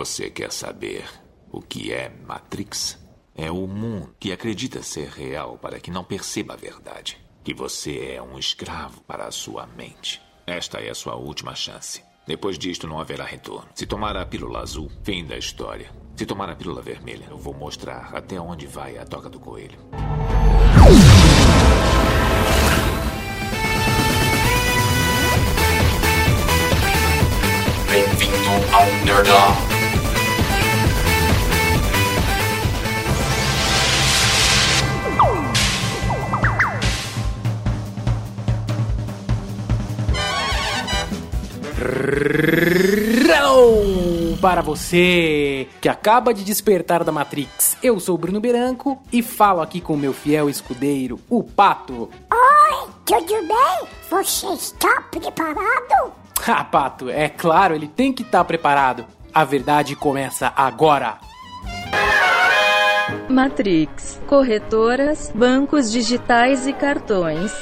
Você quer saber o que é Matrix? É o mundo que acredita ser real para que não perceba a verdade. Que você é um escravo para a sua mente. Esta é a sua última chance. Depois disto não haverá retorno. Se tomar a pílula azul, fim da história. Se tomar a pílula vermelha, eu vou mostrar até onde vai a toca do coelho. Bem-vindo ao Nerdão. Para você que acaba de despertar da Matrix, eu sou o Bruno Beranco e falo aqui com meu fiel escudeiro, o Pato. Oi, tudo bem? Você está preparado? Ah, Pato, é claro, ele tem que estar preparado. A verdade começa agora. Matrix, corretoras, bancos digitais e cartões.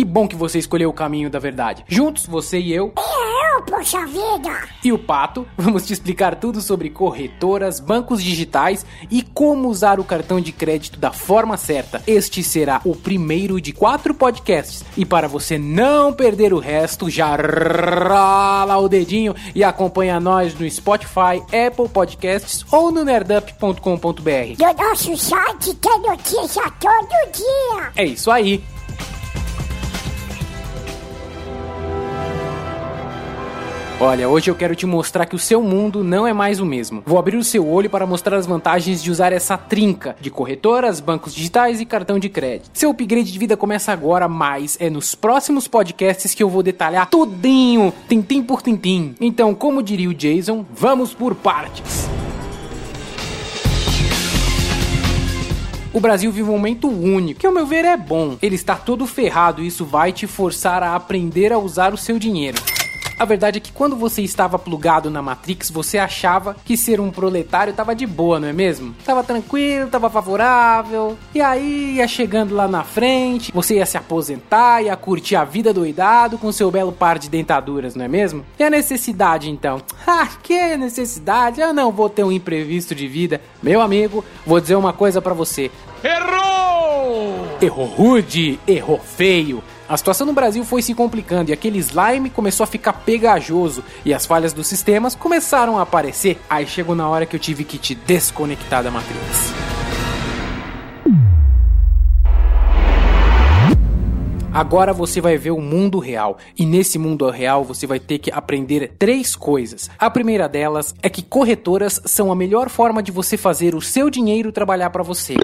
Que bom que você escolheu o caminho da verdade. Juntos, você e eu. Eu, poxa vida! E o Pato, vamos te explicar tudo sobre corretoras, bancos digitais e como usar o cartão de crédito da forma certa. Este será o primeiro de quatro podcasts. E para você não perder o resto, já rala o dedinho e acompanha nós no Spotify, Apple Podcasts ou no nerdup.com.br. No nosso site tem notícia todo dia! É isso aí. Olha, hoje eu quero te mostrar que o seu mundo não é mais o mesmo. Vou abrir o seu olho para mostrar as vantagens de usar essa trinca de corretoras, bancos digitais e cartão de crédito. Seu upgrade de vida começa agora, mas é nos próximos podcasts que eu vou detalhar tudinho, tintim por tintim. Então, como diria o Jason, vamos por partes. O Brasil vive um momento único, que ao meu ver é bom. Ele está todo ferrado e isso vai te forçar a aprender a usar o seu dinheiro. A verdade é que quando você estava plugado na Matrix, você achava que ser um proletário tava de boa, não é mesmo? Tava tranquilo, tava favorável. E aí ia chegando lá na frente, você ia se aposentar, ia curtir a vida doidado com seu belo par de dentaduras, não é mesmo? E a necessidade então? Ah, que necessidade? Eu não vou ter um imprevisto de vida. Meu amigo, vou dizer uma coisa para você. Errou! Errou rude, errou feio. A situação no Brasil foi se complicando e aquele slime começou a ficar pegajoso e as falhas dos sistemas começaram a aparecer. Aí chegou na hora que eu tive que te desconectar da Matrix. Agora você vai ver o mundo real, e nesse mundo real você vai ter que aprender três coisas. A primeira delas é que corretoras são a melhor forma de você fazer o seu dinheiro trabalhar para você.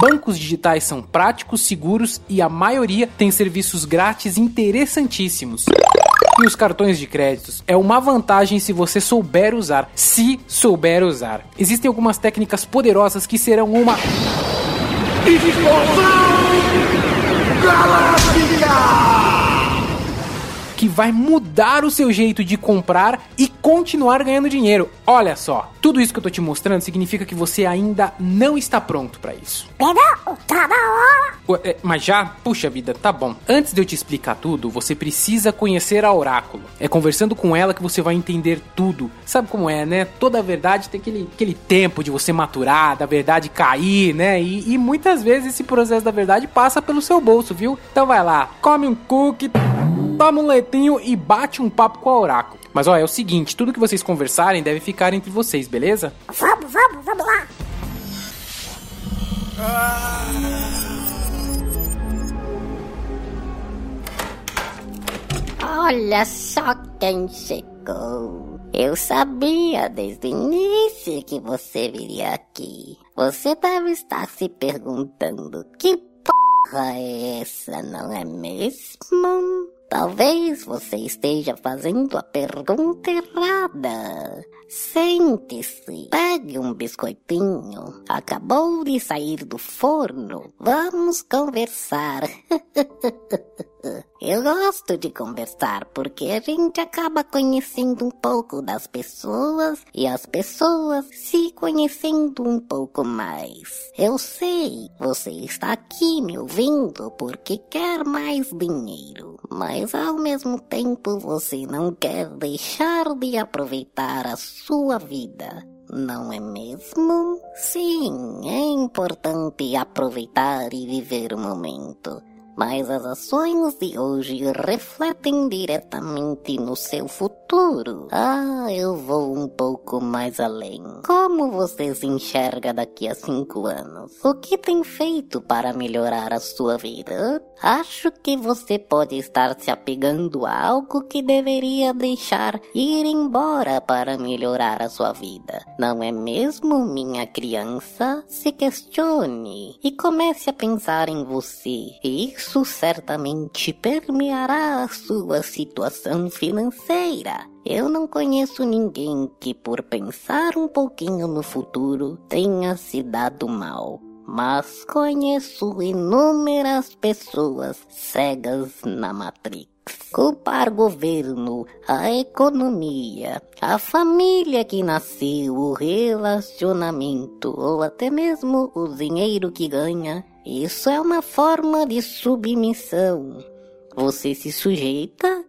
Bancos digitais são práticos, seguros e a maioria tem serviços grátis interessantíssimos. E os cartões de créditos é uma vantagem se você souber usar, se souber usar. Existem algumas técnicas poderosas que serão uma que vai mudar o seu jeito de comprar e continuar ganhando dinheiro. Olha só, tudo isso que eu tô te mostrando significa que você ainda não está pronto para isso. Tá na hora! Ué, é, Mas já? Puxa vida, tá bom. Antes de eu te explicar tudo, você precisa conhecer a Oráculo. É conversando com ela que você vai entender tudo. Sabe como é, né? Toda a verdade tem aquele, aquele tempo de você maturar, da verdade cair, né? E, e muitas vezes esse processo da verdade passa pelo seu bolso, viu? Então vai lá, come um cookie, toma um leitinho e bate um papo com a Oráculo. Mas ó, é o seguinte, tudo que vocês conversarem deve ficar entre vocês, beleza? Vamos, vamos, vamos lá! Olha só quem chegou. Eu sabia desde o início que você viria aqui. Você deve estar se perguntando que essa, não é mesmo? Talvez você esteja fazendo a pergunta errada. Sente-se, pegue um biscoitinho. Acabou de sair do forno. Vamos conversar. Eu gosto de conversar porque a gente acaba conhecendo um pouco das pessoas e as pessoas se conhecendo um pouco mais. Eu sei, você está aqui me ouvindo porque quer mais dinheiro, mas ao mesmo tempo você não quer deixar de aproveitar a sua vida. Não é mesmo? Sim, é importante aproveitar e viver o momento. Mas as ações de hoje refletem diretamente no seu futuro. Ah, eu vou um pouco mais além. Como você se enxerga daqui a cinco anos? O que tem feito para melhorar a sua vida? Acho que você pode estar se apegando a algo que deveria deixar ir embora para melhorar a sua vida. Não é mesmo, minha criança? Se questione e comece a pensar em você. Isso certamente permeará a sua situação financeira. Eu não conheço ninguém que, por pensar um pouquinho no futuro, tenha se dado mal mas conheço inúmeras pessoas cegas na Matrix. Culpar governo, a economia, a família que nasceu, o relacionamento ou até mesmo o dinheiro que ganha, isso é uma forma de submissão. Você se sujeita,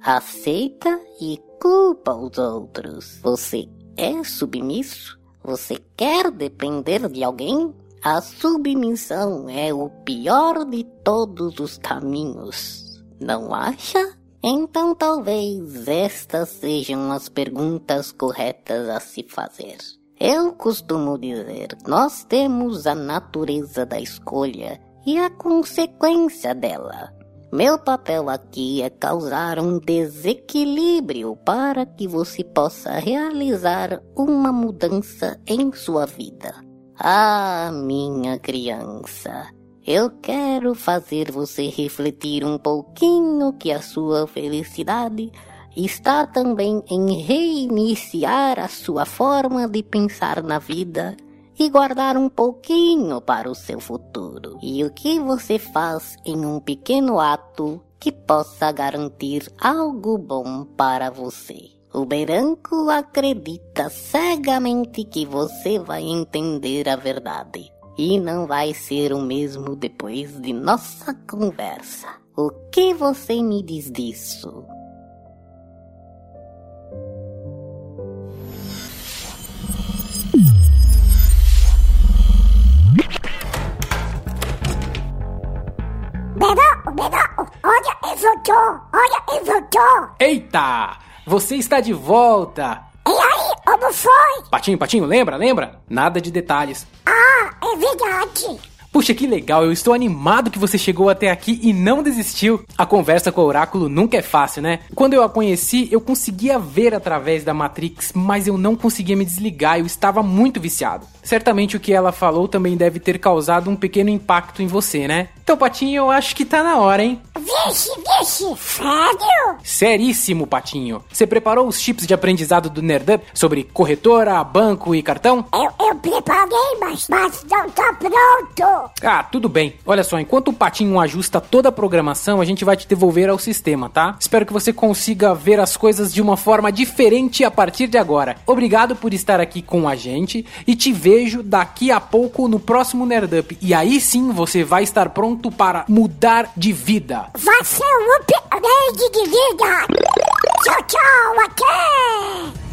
aceita e culpa os outros. Você é submisso? Você quer depender de alguém? A submissão é o pior de todos os caminhos, não acha? Então talvez estas sejam as perguntas corretas a se fazer. Eu costumo dizer, nós temos a natureza da escolha e a consequência dela. Meu papel aqui é causar um desequilíbrio para que você possa realizar uma mudança em sua vida. Ah, minha criança, eu quero fazer você refletir um pouquinho que a sua felicidade está também em reiniciar a sua forma de pensar na vida e guardar um pouquinho para o seu futuro. E o que você faz em um pequeno ato que possa garantir algo bom para você. O branco acredita cegamente que você vai entender a verdade. E não vai ser o mesmo depois de nossa conversa. O que você me diz disso? Voltou, olha, ele voltou. Eita! Você está de volta! E aí, como foi? Patinho, Patinho, lembra? Lembra? Nada de detalhes. Ah, é verdade. Puxa, que legal, eu estou animado que você chegou até aqui e não desistiu. A conversa com o oráculo nunca é fácil, né? Quando eu a conheci, eu conseguia ver através da Matrix, mas eu não conseguia me desligar, eu estava muito viciado. Certamente o que ela falou também deve ter causado um pequeno impacto em você, né? Então, Patinho, eu acho que tá na hora, hein? Vixe, vixe, sério? Seríssimo, Patinho. Você preparou os chips de aprendizado do Nerdup sobre corretora, banco e cartão? Eu, eu preparei, mas, mas não tá pronto. Ah, tudo bem. Olha só, enquanto o Patinho ajusta toda a programação, a gente vai te devolver ao sistema, tá? Espero que você consiga ver as coisas de uma forma diferente a partir de agora. Obrigado por estar aqui com a gente e te vejo daqui a pouco no próximo Nerdup. E aí sim você vai estar pronto para mudar de vida. Vai ser um upgrade de vida. Tchau, tchau, até.